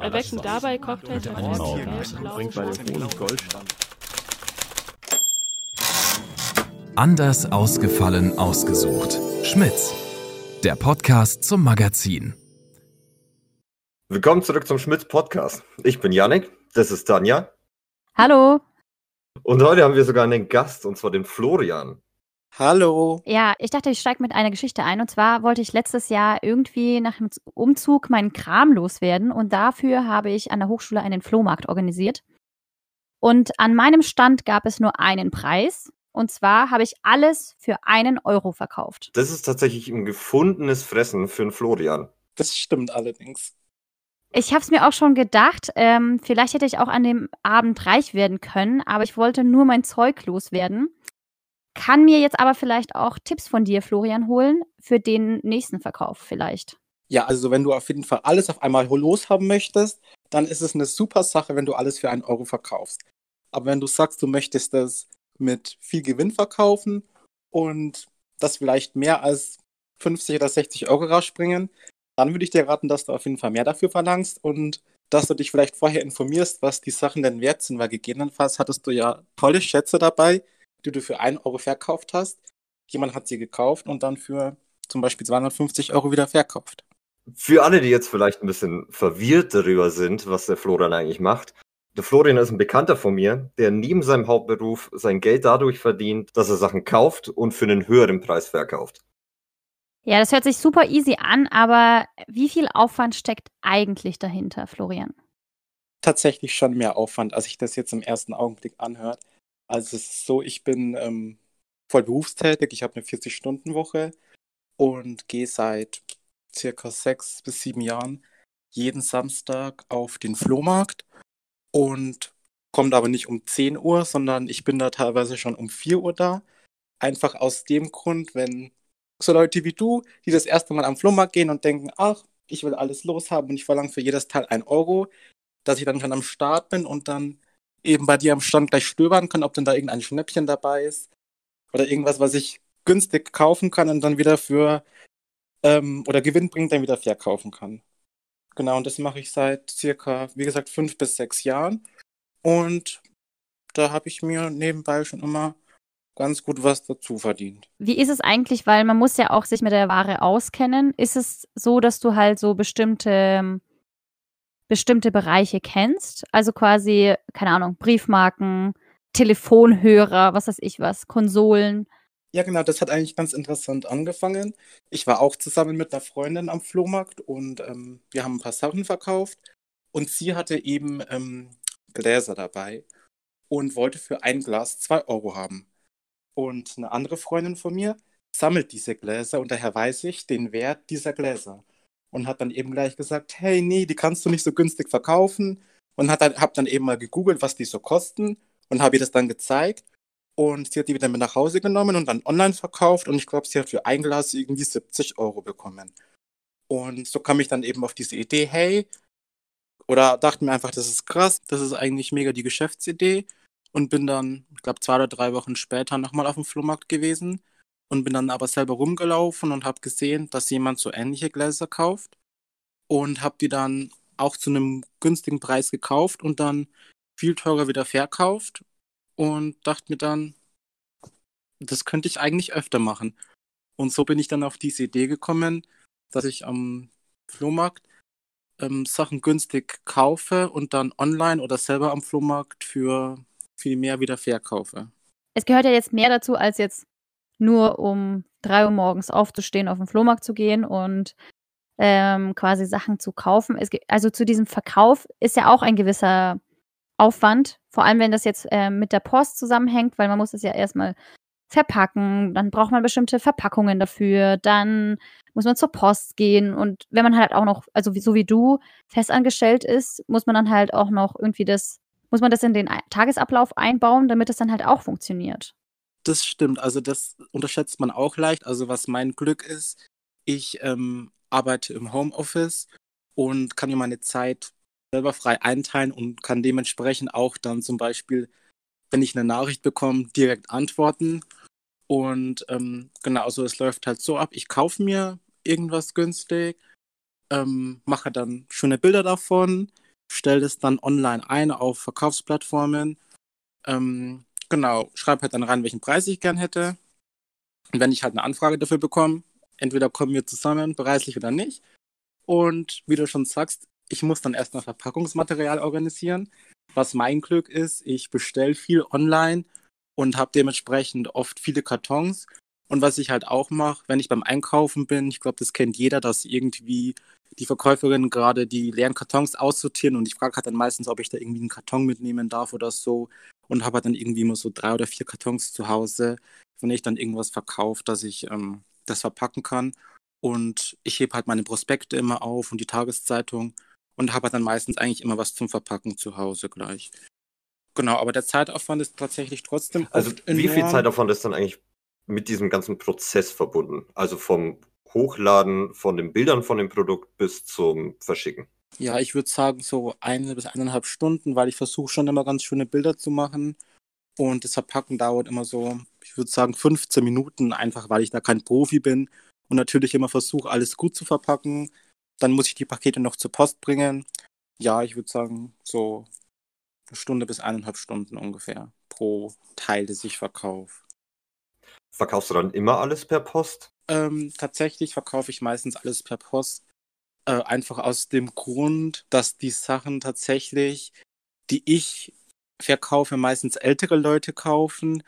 Erwecken dabei Cocktails mit Bringt bei dem Honig Goldstand. Anders ausgefallen ausgesucht. Schmitz, der Podcast zum Magazin. Willkommen zurück zum Schmitz Podcast. Ich bin Yannick, das ist Tanja. Hallo. Und heute haben wir sogar einen Gast, und zwar den Florian. Hallo. Ja, ich dachte, ich steige mit einer Geschichte ein. Und zwar wollte ich letztes Jahr irgendwie nach dem Umzug meinen Kram loswerden. Und dafür habe ich an der Hochschule einen Flohmarkt organisiert. Und an meinem Stand gab es nur einen Preis. Und zwar habe ich alles für einen Euro verkauft. Das ist tatsächlich ein gefundenes Fressen für den Florian. Das stimmt allerdings. Ich habe es mir auch schon gedacht, ähm, vielleicht hätte ich auch an dem Abend reich werden können, aber ich wollte nur mein Zeug loswerden. Kann mir jetzt aber vielleicht auch Tipps von dir, Florian, holen für den nächsten Verkauf vielleicht. Ja, also wenn du auf jeden Fall alles auf einmal loshaben möchtest, dann ist es eine super Sache, wenn du alles für einen Euro verkaufst. Aber wenn du sagst, du möchtest das mit viel Gewinn verkaufen und das vielleicht mehr als 50 oder 60 Euro rausspringen, dann würde ich dir raten, dass du auf jeden Fall mehr dafür verlangst und dass du dich vielleicht vorher informierst, was die Sachen denn wert sind, weil gegebenenfalls hattest du ja tolle Schätze dabei, die du für 1 Euro verkauft hast. Jemand hat sie gekauft und dann für zum Beispiel 250 Euro wieder verkauft. Für alle, die jetzt vielleicht ein bisschen verwirrt darüber sind, was der Florian eigentlich macht. Der Florian ist ein Bekannter von mir, der neben seinem Hauptberuf sein Geld dadurch verdient, dass er Sachen kauft und für einen höheren Preis verkauft. Ja, das hört sich super easy an, aber wie viel Aufwand steckt eigentlich dahinter, Florian? Tatsächlich schon mehr Aufwand, als ich das jetzt im ersten Augenblick anhört. Also es ist so, ich bin ähm, voll berufstätig, ich habe eine 40-Stunden-Woche und gehe seit circa sechs bis sieben Jahren jeden Samstag auf den Flohmarkt und komme aber nicht um 10 Uhr, sondern ich bin da teilweise schon um 4 Uhr da. Einfach aus dem Grund, wenn so Leute wie du, die das erste Mal am Flohmarkt gehen und denken, ach, ich will alles loshaben und ich verlange für jedes Teil ein Euro, dass ich dann schon am Start bin und dann eben bei dir am Stand gleich stöbern kann, ob denn da irgendein Schnäppchen dabei ist oder irgendwas, was ich günstig kaufen kann und dann wieder für ähm, oder Gewinn bringt, dann wieder verkaufen kann. Genau, und das mache ich seit circa, wie gesagt, fünf bis sechs Jahren. Und da habe ich mir nebenbei schon immer ganz gut was dazu verdient. Wie ist es eigentlich, weil man muss ja auch sich mit der Ware auskennen. Ist es so, dass du halt so bestimmte bestimmte Bereiche kennst? Also quasi, keine Ahnung, Briefmarken, Telefonhörer, was weiß ich was, Konsolen. Ja, genau, das hat eigentlich ganz interessant angefangen. Ich war auch zusammen mit einer Freundin am Flohmarkt und ähm, wir haben ein paar Sachen verkauft. Und sie hatte eben ähm, Gläser dabei und wollte für ein Glas zwei Euro haben. Und eine andere Freundin von mir sammelt diese Gläser und daher weiß ich den Wert dieser Gläser. Und hat dann eben gleich gesagt, hey, nee, die kannst du nicht so günstig verkaufen. Und hat dann, hab dann eben mal gegoogelt, was die so kosten und habe ihr das dann gezeigt. Und sie hat die wieder mit nach Hause genommen und dann online verkauft. Und ich glaube, sie hat für ein Glas irgendwie 70 Euro bekommen. Und so kam ich dann eben auf diese Idee, hey, oder dachte mir einfach, das ist krass, das ist eigentlich mega die Geschäftsidee. Und bin dann, ich glaube, zwei oder drei Wochen später nochmal auf dem Flohmarkt gewesen und bin dann aber selber rumgelaufen und habe gesehen, dass jemand so ähnliche Gläser kauft und habe die dann auch zu einem günstigen Preis gekauft und dann viel teurer wieder verkauft und dachte mir dann, das könnte ich eigentlich öfter machen. Und so bin ich dann auf diese Idee gekommen, dass ich am Flohmarkt ähm, Sachen günstig kaufe und dann online oder selber am Flohmarkt für viel mehr wieder verkaufe. Es gehört ja jetzt mehr dazu, als jetzt nur um drei Uhr morgens aufzustehen, auf den Flohmarkt zu gehen und ähm, quasi Sachen zu kaufen. Es, also zu diesem Verkauf ist ja auch ein gewisser Aufwand, vor allem wenn das jetzt äh, mit der Post zusammenhängt, weil man muss es ja erstmal verpacken, dann braucht man bestimmte Verpackungen dafür, dann muss man zur Post gehen und wenn man halt auch noch, also so wie du, festangestellt ist, muss man dann halt auch noch irgendwie das, muss man das in den Tagesablauf einbauen, damit es dann halt auch funktioniert. Das stimmt, also das unterschätzt man auch leicht. Also was mein Glück ist, ich ähm, arbeite im Homeoffice und kann mir meine Zeit selber frei einteilen und kann dementsprechend auch dann zum Beispiel, wenn ich eine Nachricht bekomme, direkt antworten. Und ähm, genau, also es läuft halt so ab, ich kaufe mir irgendwas günstig, ähm, mache dann schöne Bilder davon, stelle es dann online ein auf Verkaufsplattformen. Ähm, genau, schreibe halt dann rein, welchen Preis ich gern hätte. Und wenn ich halt eine Anfrage dafür bekomme, entweder kommen wir zusammen, preislich oder nicht. Und wie du schon sagst, ich muss dann erstmal Verpackungsmaterial organisieren. Was mein Glück ist, ich bestelle viel online und habe dementsprechend oft viele Kartons. Und was ich halt auch mache, wenn ich beim Einkaufen bin, ich glaube, das kennt jeder, dass irgendwie die Verkäuferin gerade die leeren Kartons aussortieren und ich frage halt dann meistens, ob ich da irgendwie einen Karton mitnehmen darf oder so und habe dann irgendwie immer so drei oder vier Kartons zu Hause, wenn ich dann irgendwas verkaufe, dass ich ähm, das verpacken kann. Und ich hebe halt meine Prospekte immer auf und die Tageszeitung und habe halt dann meistens eigentlich immer was zum Verpacken zu Hause gleich. Genau, aber der Zeitaufwand ist tatsächlich trotzdem. Also wie viel Zeitaufwand ist dann eigentlich mit diesem ganzen Prozess verbunden? Also vom Hochladen von den Bildern von dem Produkt bis zum Verschicken? Ja, ich würde sagen so eine bis eineinhalb Stunden, weil ich versuche schon immer ganz schöne Bilder zu machen. Und das Verpacken dauert immer so, ich würde sagen 15 Minuten, einfach weil ich da kein Profi bin und natürlich immer versuche, alles gut zu verpacken. Dann muss ich die Pakete noch zur Post bringen. Ja, ich würde sagen so eine Stunde bis eineinhalb Stunden ungefähr pro Teil, das ich verkaufe. Verkaufst du dann immer alles per Post? Ähm, tatsächlich verkaufe ich meistens alles per Post. Äh, einfach aus dem Grund, dass die Sachen tatsächlich, die ich verkaufe, meistens ältere Leute kaufen,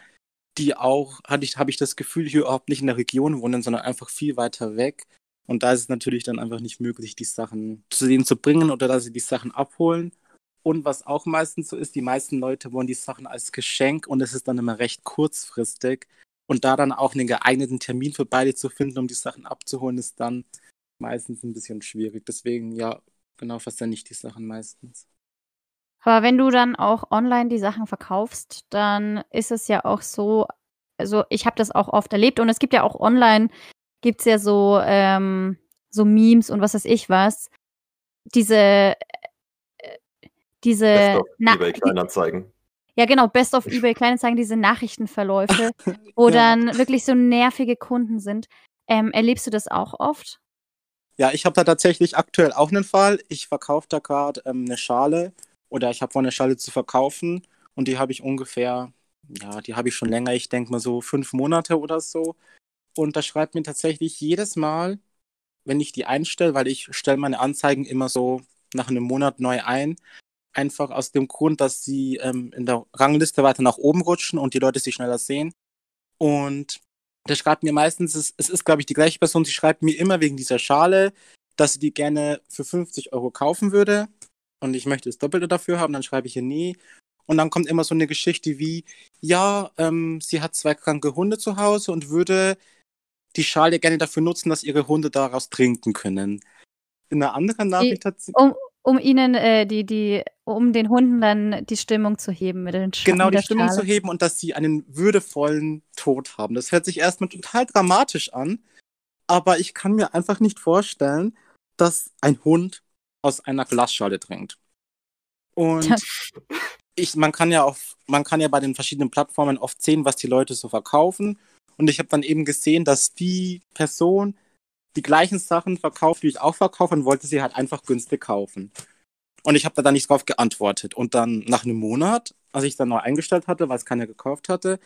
die auch, hatte ich, habe ich das Gefühl, hier überhaupt nicht in der Region wohnen, sondern einfach viel weiter weg. Und da ist es natürlich dann einfach nicht möglich, die Sachen zu denen zu bringen oder dass sie die Sachen abholen. Und was auch meistens so ist, die meisten Leute wollen die Sachen als Geschenk und es ist dann immer recht kurzfristig. Und da dann auch einen geeigneten Termin für beide zu finden, um die Sachen abzuholen, ist dann meistens ein bisschen schwierig. Deswegen, ja, genau, versende ich die Sachen meistens. Aber wenn du dann auch online die Sachen verkaufst, dann ist es ja auch so, also ich habe das auch oft erlebt und es gibt ja auch online, gibt es ja so, ähm, so Memes und was weiß ich was. Diese, äh, diese eBay Kleinanzeigen. Ja, genau, Best of eBay Kleinanzeigen, diese Nachrichtenverläufe, wo ja. dann wirklich so nervige Kunden sind. Ähm, erlebst du das auch oft? Ja, ich habe da tatsächlich aktuell auch einen Fall. Ich verkaufe da gerade ähm, eine Schale oder ich habe vor, eine Schale zu verkaufen und die habe ich ungefähr, ja, die habe ich schon länger, ich denke mal so fünf Monate oder so. Und da schreibt mir tatsächlich jedes Mal, wenn ich die einstelle, weil ich stelle meine Anzeigen immer so nach einem Monat neu ein, einfach aus dem Grund, dass sie ähm, in der Rangliste weiter nach oben rutschen und die Leute sie schneller sehen. Und der schreibt mir meistens, es, es ist, glaube ich, die gleiche Person, sie schreibt mir immer wegen dieser Schale, dass sie die gerne für 50 Euro kaufen würde. Und ich möchte das Doppelte dafür haben, dann schreibe ich ihr nie. Und dann kommt immer so eine Geschichte wie, ja, ähm, sie hat zwei kranke Hunde zu Hause und würde die Schale gerne dafür nutzen, dass ihre Hunde daraus trinken können. In einer anderen Nachricht hat sie. Um, um ihnen äh, die, die, um den Hunden dann die Stimmung zu heben mit den Sch Genau, die Stimmung Schale. zu heben und dass sie einen würdevollen Tod haben. Das hört sich erstmal total dramatisch an, aber ich kann mir einfach nicht vorstellen, dass ein Hund aus einer Glasschale trinkt. Und ja. ich, man kann ja auf, man kann ja bei den verschiedenen Plattformen oft sehen, was die Leute so verkaufen. Und ich habe dann eben gesehen, dass die Person die gleichen Sachen verkauft, wie ich auch verkaufe und wollte sie halt einfach günstig kaufen. Und ich habe da dann nicht drauf geantwortet. Und dann nach einem Monat, als ich dann neu eingestellt hatte, weil es keiner gekauft hatte,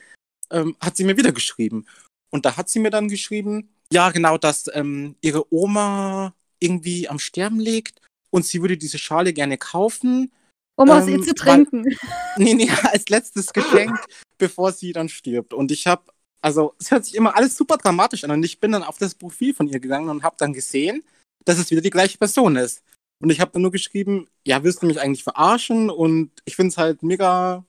ähm, hat sie mir wieder geschrieben. Und da hat sie mir dann geschrieben, ja, genau, dass ähm, ihre Oma irgendwie am Sterben liegt und sie würde diese Schale gerne kaufen. Um ähm, aus ihr zu trinken. Weil, nee, nee, als letztes Geschenk, bevor sie dann stirbt. Und ich habe also es hört sich immer alles super dramatisch an und ich bin dann auf das Profil von ihr gegangen und habe dann gesehen, dass es wieder die gleiche Person ist. Und ich habe dann nur geschrieben, ja, willst du mich eigentlich verarschen? Und ich finde es halt mega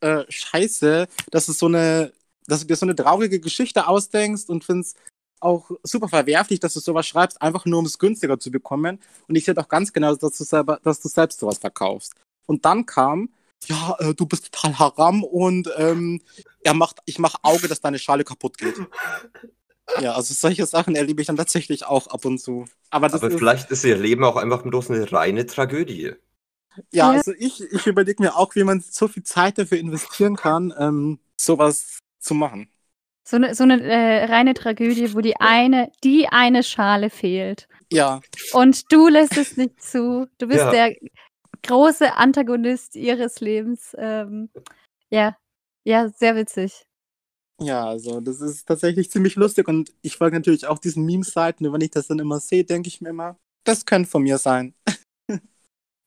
äh, scheiße, dass es so eine, dass du dir so eine traurige Geschichte ausdenkst und finde es auch super verwerflich, dass du sowas schreibst, einfach nur um es günstiger zu bekommen. Und ich sehe doch ganz genau, dass du selber, dass du selbst sowas verkaufst. Und dann kam, ja, äh, du bist total haram und ähm, er macht, ich mache Auge, dass deine Schale kaputt geht. Ja, also solche Sachen erlebe ich dann tatsächlich auch ab und zu. Aber, Aber ist, vielleicht ist ihr Leben auch einfach bloß eine reine Tragödie. Ja, ja. also ich, ich überlege mir auch, wie man so viel Zeit dafür investieren kann, ähm, sowas zu machen. So eine, so eine äh, reine Tragödie, wo die eine, die eine Schale fehlt. Ja. Und du lässt es nicht zu. Du bist Ja. der große Antagonist ihres Lebens. Ähm, ja, ja, sehr witzig. Ja, also das ist tatsächlich ziemlich lustig und ich folge natürlich auch diesen Meme-Seiten und wenn ich das dann immer sehe, denke ich mir immer, das könnte von mir sein.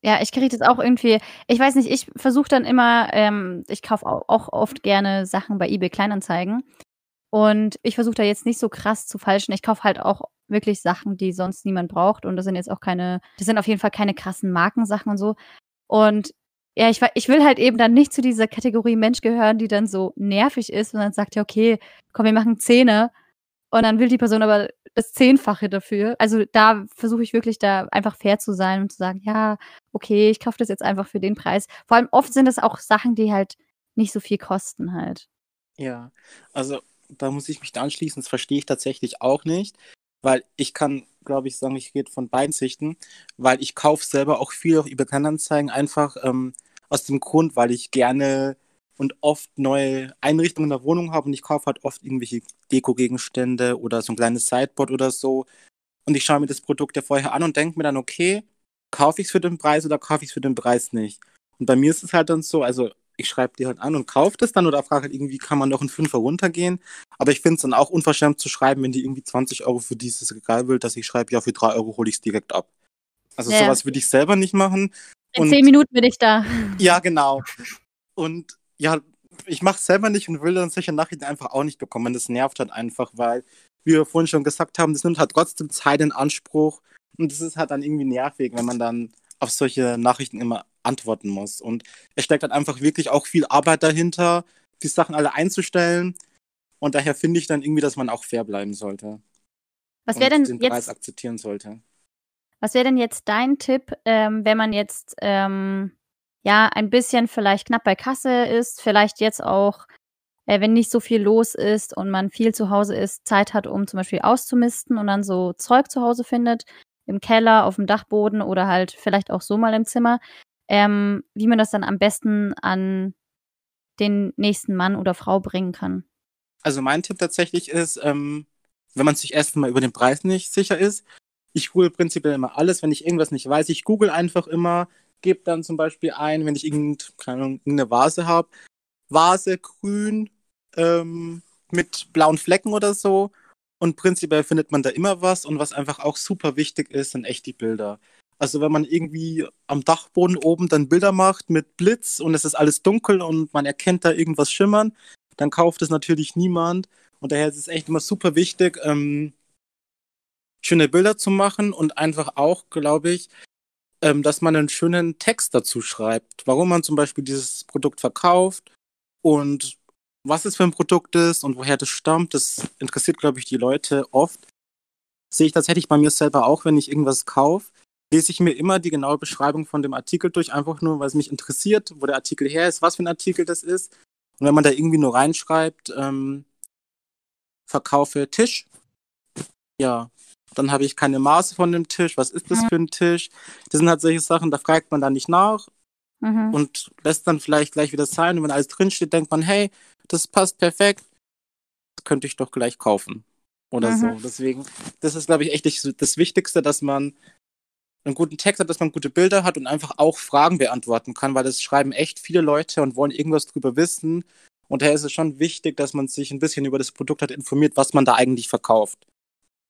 Ja, ich kriege das auch irgendwie. Ich weiß nicht, ich versuche dann immer, ähm, ich kaufe auch, auch oft gerne Sachen bei eBay Kleinanzeigen. Und ich versuche da jetzt nicht so krass zu falschen. Ich kaufe halt auch wirklich Sachen, die sonst niemand braucht. Und das sind jetzt auch keine, das sind auf jeden Fall keine krassen Markensachen und so. Und ja, ich, ich will halt eben dann nicht zu dieser Kategorie Mensch gehören, die dann so nervig ist und dann sagt, ja, okay, komm, wir machen Zähne. Und dann will die Person aber das Zehnfache dafür. Also da versuche ich wirklich da einfach fair zu sein und zu sagen, ja, okay, ich kaufe das jetzt einfach für den Preis. Vor allem oft sind es auch Sachen, die halt nicht so viel kosten halt. Ja, also da muss ich mich da anschließen, das verstehe ich tatsächlich auch nicht, weil ich kann, glaube ich, sagen, ich rede von beiden Sichten, weil ich kaufe selber auch viel eBay Kleinanzeigen einfach ähm, aus dem Grund, weil ich gerne und oft neue Einrichtungen in der Wohnung habe und ich kaufe halt oft irgendwelche Deko-Gegenstände oder so ein kleines Sideboard oder so und ich schaue mir das Produkt ja vorher an und denke mir dann, okay, kaufe ich es für den Preis oder kaufe ich es für den Preis nicht? Und bei mir ist es halt dann so, also ich schreibe die halt an und kaufe das dann oder frage halt irgendwie, kann man noch einen Fünfer runtergehen? Aber ich finde es dann auch unverschämt zu schreiben, wenn die irgendwie 20 Euro für dieses Regal will, dass ich schreibe, ja, für 3 Euro hole ich es direkt ab. Also Ja. sowas würde ich selber nicht machen. In Und- zehn Minuten bin ich da. Ja, genau. Und ja, ich mache es selber nicht und will dann solche Nachrichten einfach auch nicht bekommen. Das nervt halt einfach, weil, wie wir vorhin schon gesagt haben, das nimmt halt trotzdem Zeit in Anspruch. Und das ist halt dann irgendwie nervig, wenn man dann auf solche Nachrichten immer antworten muss. Und es steckt halt einfach wirklich auch viel Arbeit dahinter, die Sachen alle einzustellen. Und daher finde ich dann irgendwie, dass man auch fair bleiben sollte. Was wäre denn den Preis jetzt, akzeptieren sollte. was wäre denn jetzt dein Tipp, ähm, wenn man jetzt ähm, ja ein bisschen vielleicht knapp bei Kasse ist, vielleicht jetzt auch, äh, wenn nicht so viel los ist und man viel zu Hause ist, Zeit hat, um zum Beispiel auszumisten und dann so Zeug zu Hause findet, im Keller, auf dem Dachboden oder halt vielleicht auch so mal im Zimmer, ähm, wie man das dann am besten an den nächsten Mann oder Frau bringen kann. Also mein Tipp tatsächlich ist, ähm, wenn man sich erstmal über den Preis nicht sicher ist, ich google prinzipiell immer alles, wenn ich irgendwas nicht weiß, ich google einfach immer, gebe dann zum Beispiel ein, wenn ich irgend, keine Ahnung, irgendeine Vase habe, Vase grün ähm, mit blauen Flecken oder so. Und prinzipiell findet man da immer was. Und was einfach auch super wichtig ist, sind echt die Bilder. Also wenn man irgendwie am Dachboden oben dann Bilder macht mit Blitz und es ist alles dunkel und man erkennt da irgendwas schimmern, dann kauft es natürlich niemand. Und daher ist es echt immer super wichtig, ähm, schöne Bilder zu machen und einfach auch, glaube ich, ähm, dass man einen schönen Text dazu schreibt, warum man zum Beispiel dieses Produkt verkauft und was es für ein Produkt ist und woher das stammt. Das interessiert, glaube ich, die Leute oft. Sehe ich tatsächlich bei mir selber auch, wenn ich irgendwas kaufe, lese ich mir immer die genaue Beschreibung von dem Artikel durch, einfach nur, weil es mich interessiert, wo der Artikel her ist, was für ein Artikel das ist. Und wenn man da irgendwie nur reinschreibt, ähm, verkaufe Tisch, ja, dann habe ich keine Maße von dem Tisch. Was ist das Mhm. für ein Tisch? Das sind halt solche Sachen, da fragt man dann nicht nach Mhm. und lässt dann vielleicht gleich wieder sein. Und wenn alles drinsteht, denkt man, hey, das passt perfekt, das könnte ich doch gleich kaufen. Oder Mhm. so. Deswegen, das ist, glaube ich, echt das- das Wichtigste, dass man einen guten Text hat, dass man gute Bilder hat und einfach auch Fragen beantworten kann, weil das schreiben echt viele Leute und wollen irgendwas drüber wissen. Und daher ist es schon wichtig, dass man sich ein bisschen über das Produkt hat informiert, was man da eigentlich verkauft.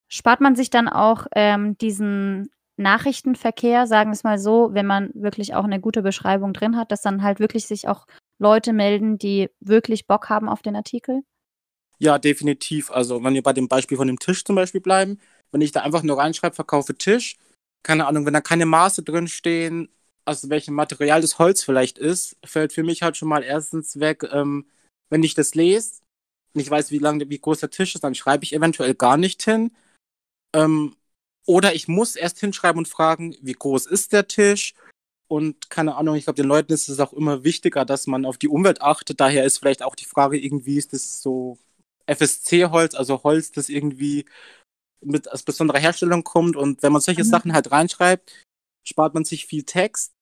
Spart man sich dann auch ähm, diesen Nachrichtenverkehr, sagen wir es mal so, wenn man wirklich auch eine gute Beschreibung drin hat, dass dann halt wirklich sich auch Leute melden, die wirklich Bock haben auf den Artikel? Ja, definitiv. Also, wenn wir bei dem Beispiel von dem Tisch zum Beispiel bleiben, wenn ich da einfach nur reinschreibe, verkaufe Tisch, keine Ahnung, wenn da keine Maße drin stehen, aus welchem Material das Holz vielleicht ist, fällt für mich halt schon mal erstens weg, ähm, wenn ich das lese, und ich weiß, wie lang, wie groß der Tisch ist, dann schreibe ich eventuell gar nicht hin. Ähm, oder ich muss erst hinschreiben und fragen, wie groß ist der Tisch? Und keine Ahnung, ich glaube, den Leuten ist es auch immer wichtiger, dass man auf die Umwelt achtet. Daher ist vielleicht auch die Frage irgendwie, ist das so FSC-Holz, also Holz, das irgendwie mit aus besonderer Herstellung kommt. Und wenn man solche Mhm. Sachen halt reinschreibt, spart man sich viel Text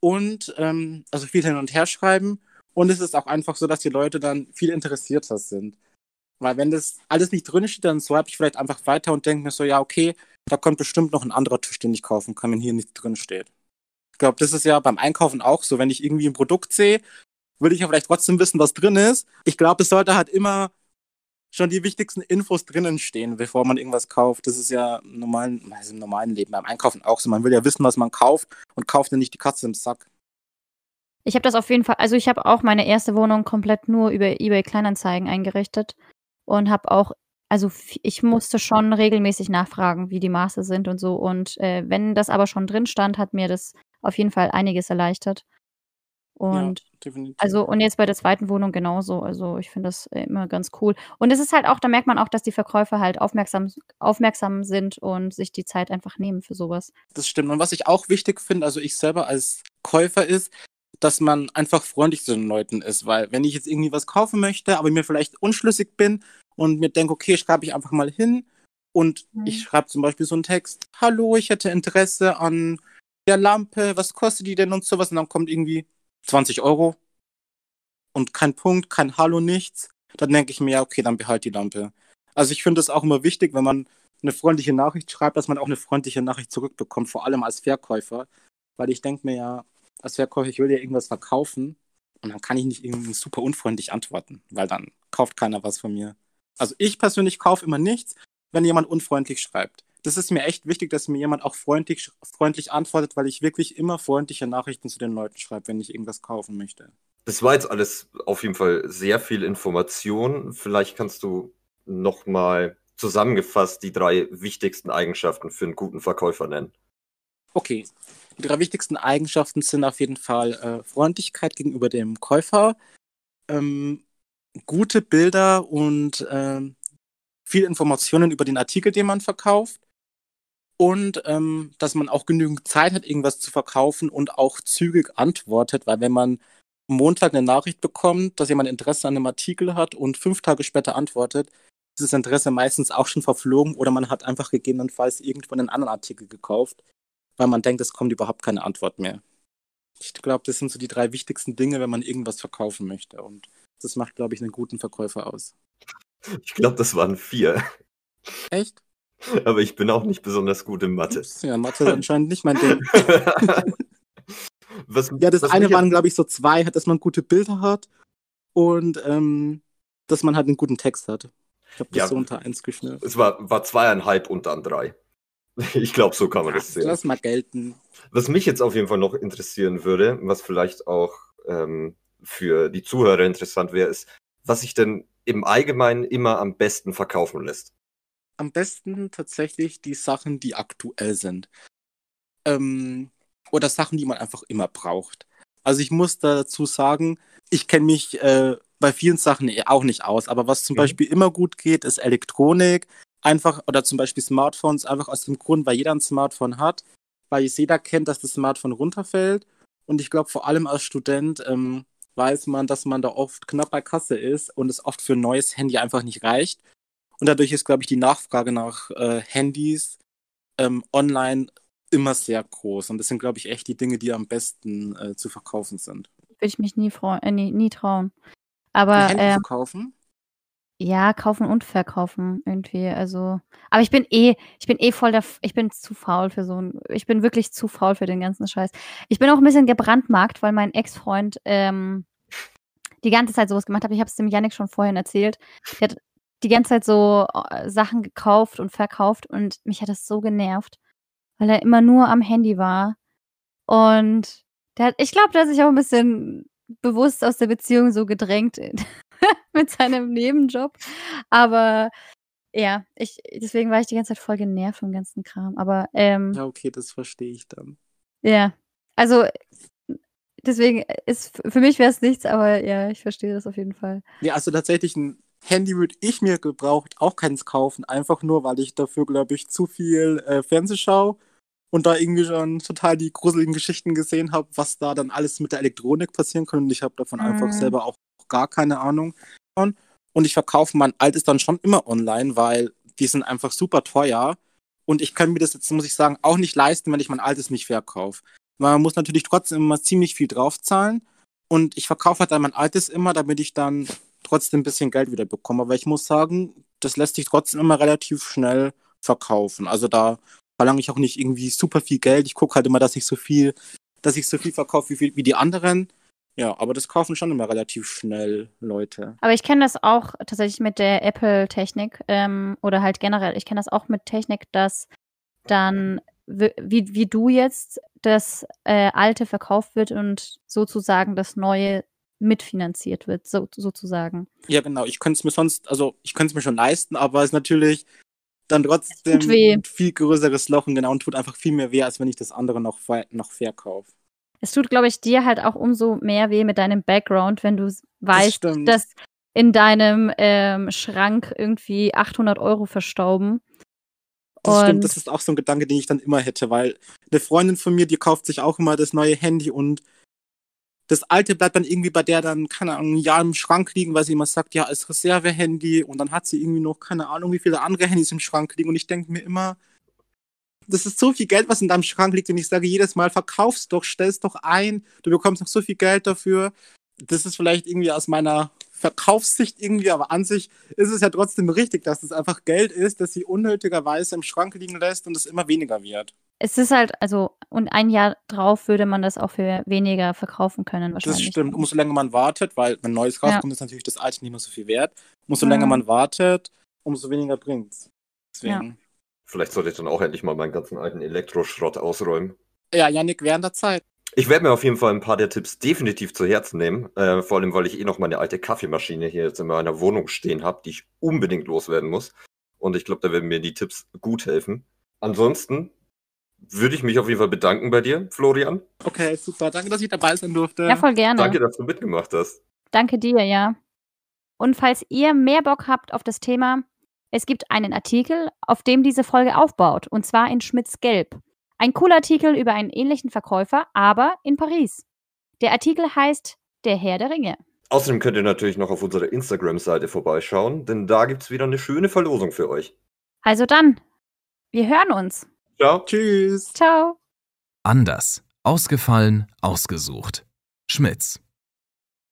und ähm, also viel hin und her schreiben. Und es ist auch einfach so, dass die Leute dann viel interessierter sind. Weil wenn das alles nicht drin steht, dann swipe ich vielleicht einfach weiter und denke mir so, ja, okay, da kommt bestimmt noch ein anderer Tisch, den ich kaufen kann, wenn hier nichts drin steht. Ich glaube, das ist ja beim Einkaufen auch so. Wenn ich irgendwie ein Produkt sehe, würde ich ja vielleicht trotzdem wissen, was drin ist. Ich glaube, es sollte halt immer schon die wichtigsten Infos drinnen stehen, bevor man irgendwas kauft. Das ist ja im normalen, also im normalen Leben, beim Einkaufen auch so. Man will ja wissen, was man kauft und kauft dann nicht die Katze im Sack. Ich habe das auf jeden Fall, also ich habe auch meine erste Wohnung komplett nur über eBay Kleinanzeigen eingerichtet und habe auch, also ich musste schon regelmäßig nachfragen, wie die Maße sind und so. Und äh, wenn das aber schon drin stand, hat mir das auf jeden Fall einiges erleichtert. Und ja, also und jetzt bei der zweiten Wohnung genauso. Also ich finde das immer ganz cool. Und es ist halt auch, da merkt man auch, dass die Verkäufer halt aufmerksam, aufmerksam sind und sich die Zeit einfach nehmen für sowas. Das stimmt. Und was ich auch wichtig finde, also ich selber als Käufer ist, dass man einfach freundlich zu den Leuten ist. Weil wenn ich jetzt irgendwie was kaufen möchte, aber mir vielleicht unschlüssig bin und mir denke, okay, schreibe ich einfach mal hin und mhm. ich schreibe zum Beispiel so einen Text, hallo, ich hätte Interesse an der Lampe, was kostet die denn und sowas und dann kommt irgendwie 20 Euro und kein Punkt, kein Hallo, nichts, dann denke ich mir, ja, okay, dann behalt die Lampe. Also ich finde es auch immer wichtig, wenn man eine freundliche Nachricht schreibt, dass man auch eine freundliche Nachricht zurückbekommt, vor allem als Verkäufer. Weil ich denke mir ja, als Verkäufer, ich will ja irgendwas verkaufen und dann kann ich nicht irgendwie super unfreundlich antworten, weil dann kauft keiner was von mir. Also ich persönlich kaufe immer nichts, wenn jemand unfreundlich schreibt das ist mir echt wichtig, dass mir jemand auch freundlich, freundlich antwortet, weil ich wirklich immer freundliche Nachrichten zu den Leuten schreibe, wenn ich irgendwas kaufen möchte. Das war jetzt alles auf jeden Fall sehr viel Information. Vielleicht kannst du nochmal zusammengefasst die drei wichtigsten Eigenschaften für einen guten Verkäufer nennen. Okay, die drei wichtigsten Eigenschaften sind auf jeden Fall äh, Freundlichkeit gegenüber dem Käufer, ähm, gute Bilder und ähm, viel Informationen über den Artikel, den man verkauft und ähm, dass man auch genügend Zeit hat, irgendwas zu verkaufen und auch zügig antwortet, weil wenn man Montag eine Nachricht bekommt, dass jemand Interesse an einem Artikel hat und fünf Tage später antwortet, ist das Interesse meistens auch schon verflogen oder man hat einfach gegebenenfalls irgendwo einen anderen Artikel gekauft, weil man denkt, es kommt überhaupt keine Antwort mehr. Ich glaube, das sind so die drei wichtigsten Dinge, wenn man irgendwas verkaufen möchte und das macht, glaube ich, einen guten Verkäufer aus. Ich glaube, das waren vier. Echt? Aber ich bin auch nicht besonders gut in Mathe. Ja, Mathe ist anscheinend nicht mein Ding. was, ja, das eine waren, glaube ich, so zwei, dass man gute Bilder hat und ähm, dass man halt einen guten Text hat. Ich habe das ja, so unter eins geschnürt. Es war, war zweieinhalb und dann drei. Ich glaube, so kann man ja, das sehen. Lass mal gelten. Was mich jetzt auf jeden Fall noch interessieren würde, was vielleicht auch ähm, für die Zuhörer interessant wäre, ist, was sich denn im Allgemeinen immer am besten verkaufen lässt am besten tatsächlich die Sachen, die aktuell sind. Ähm, oder Sachen, die man einfach immer braucht. Also ich muss dazu sagen, ich kenne mich äh, bei vielen Sachen eh auch nicht aus, aber was zum mhm. Beispiel immer gut geht, ist Elektronik. Einfach, oder zum Beispiel Smartphones, einfach aus dem Grund, weil jeder ein Smartphone hat, weil jeder kennt, dass das Smartphone runterfällt. Und ich glaube, vor allem als Student ähm, weiß man, dass man da oft knapp bei Kasse ist und es oft für ein neues Handy einfach nicht reicht. Und dadurch ist, glaube ich, die Nachfrage nach äh, Handys ähm, online immer sehr groß. Und das sind, glaube ich, echt die Dinge, die am besten äh, zu verkaufen sind. Würde ich mich nie, äh, nie, nie trauen. Aber. Handy äh, zu kaufen? Ja, kaufen und verkaufen irgendwie. Also, aber ich bin eh, ich bin eh voll der, ich bin zu faul für so ein, ich bin wirklich zu faul für den ganzen Scheiß. Ich bin auch ein bisschen gebrandmarkt, weil mein Ex-Freund ähm, die ganze Zeit sowas gemacht hat. Ich habe es dem Yannick schon vorhin erzählt. Der hat die ganze Zeit so äh, Sachen gekauft und verkauft und mich hat das so genervt, weil er immer nur am Handy war. Und der hat, ich glaube, der hat sich auch ein bisschen bewusst aus der Beziehung so gedrängt mit seinem Nebenjob. Aber ja, ich, deswegen war ich die ganze Zeit voll genervt vom ganzen Kram. Aber ähm, ja, okay, das verstehe ich dann. Ja, also deswegen ist für mich wäre es nichts, aber ja, ich verstehe das auf jeden Fall. Ja, also tatsächlich ein Handy würde ich mir gebraucht auch keins kaufen, einfach nur, weil ich dafür, glaube ich, zu viel äh, Fernseh schaue und da irgendwie schon total die gruseligen Geschichten gesehen habe, was da dann alles mit der Elektronik passieren kann. Und ich habe davon mhm. einfach selber auch gar keine Ahnung. Und ich verkaufe mein altes dann schon immer online, weil die sind einfach super teuer. Und ich kann mir das jetzt, muss ich sagen, auch nicht leisten, wenn ich mein altes nicht verkaufe. Man muss natürlich trotzdem immer ziemlich viel draufzahlen. Und ich verkaufe halt dann mein altes immer, damit ich dann trotzdem ein bisschen Geld wieder bekomme. Aber ich muss sagen, das lässt sich trotzdem immer relativ schnell verkaufen. Also da verlange ich auch nicht irgendwie super viel Geld. Ich gucke halt immer, dass ich so viel, dass ich so viel verkaufe wie, wie die anderen. Ja, aber das kaufen schon immer relativ schnell Leute. Aber ich kenne das auch tatsächlich mit der Apple-Technik ähm, oder halt generell. Ich kenne das auch mit Technik, dass dann wie, wie du jetzt das äh, Alte verkauft wird und sozusagen das Neue mitfinanziert wird, so, sozusagen. Ja, genau. Ich könnte es mir sonst, also ich könnte es mir schon leisten, aber es ist natürlich dann trotzdem ein viel größeres Loch und genau und tut einfach viel mehr weh, als wenn ich das andere noch, noch verkaufe. Es tut, glaube ich, dir halt auch umso mehr weh mit deinem Background, wenn du weißt, das dass in deinem ähm, Schrank irgendwie 800 Euro verstauben das und stimmt, das ist auch so ein Gedanke, den ich dann immer hätte, weil eine Freundin von mir, die kauft sich auch immer das neue Handy und das alte bleibt dann irgendwie bei der dann, keine Ahnung, ein Jahr im Schrank liegen, weil sie immer sagt, ja, als Reservehandy und dann hat sie irgendwie noch, keine Ahnung, wie viele andere Handys im Schrank liegen und ich denke mir immer, das ist so viel Geld, was in deinem Schrank liegt und ich sage jedes Mal, verkauf's doch, stell's doch ein, du bekommst noch so viel Geld dafür. Das ist vielleicht irgendwie aus meiner Verkaufssicht irgendwie, aber an sich ist es ja trotzdem richtig, dass es einfach Geld ist, das sie unnötigerweise im Schrank liegen lässt und es immer weniger wird. Es ist halt, also, und ein Jahr drauf würde man das auch für weniger verkaufen können, wahrscheinlich. Das stimmt. Umso länger man wartet, weil wenn Neues rauskommt, ja. ist natürlich das Alte nicht mehr so viel wert. Umso mhm. länger man wartet, umso weniger bringt es. Deswegen. Ja. Vielleicht sollte ich dann auch endlich mal meinen ganzen alten Elektroschrott ausräumen. Ja, Janik, während der Zeit. Ich werde mir auf jeden Fall ein paar der Tipps definitiv zu Herzen nehmen. Äh, vor allem, weil ich eh noch meine alte Kaffeemaschine hier jetzt in meiner Wohnung stehen habe, die ich unbedingt loswerden muss. Und ich glaube, da werden mir die Tipps gut helfen. Ansonsten würde ich mich auf jeden Fall bedanken bei dir, Florian. Okay, super. Danke, dass ich dabei sein durfte. Ja, voll gerne. Danke, dass du mitgemacht hast. Danke dir, ja. Und falls ihr mehr Bock habt auf das Thema, es gibt einen Artikel, auf dem diese Folge aufbaut, und zwar in Schmitz Gelb. Ein cooler Artikel über einen ähnlichen Verkäufer, aber in Paris. Der Artikel heißt Der Herr der Ringe. Außerdem könnt ihr natürlich noch auf unserer Instagram-Seite vorbeischauen, denn da gibt es wieder eine schöne Verlosung für euch. Also dann, wir hören uns. Ciao. Tschüss. Ciao. Anders. Ausgefallen, ausgesucht. Schmitz.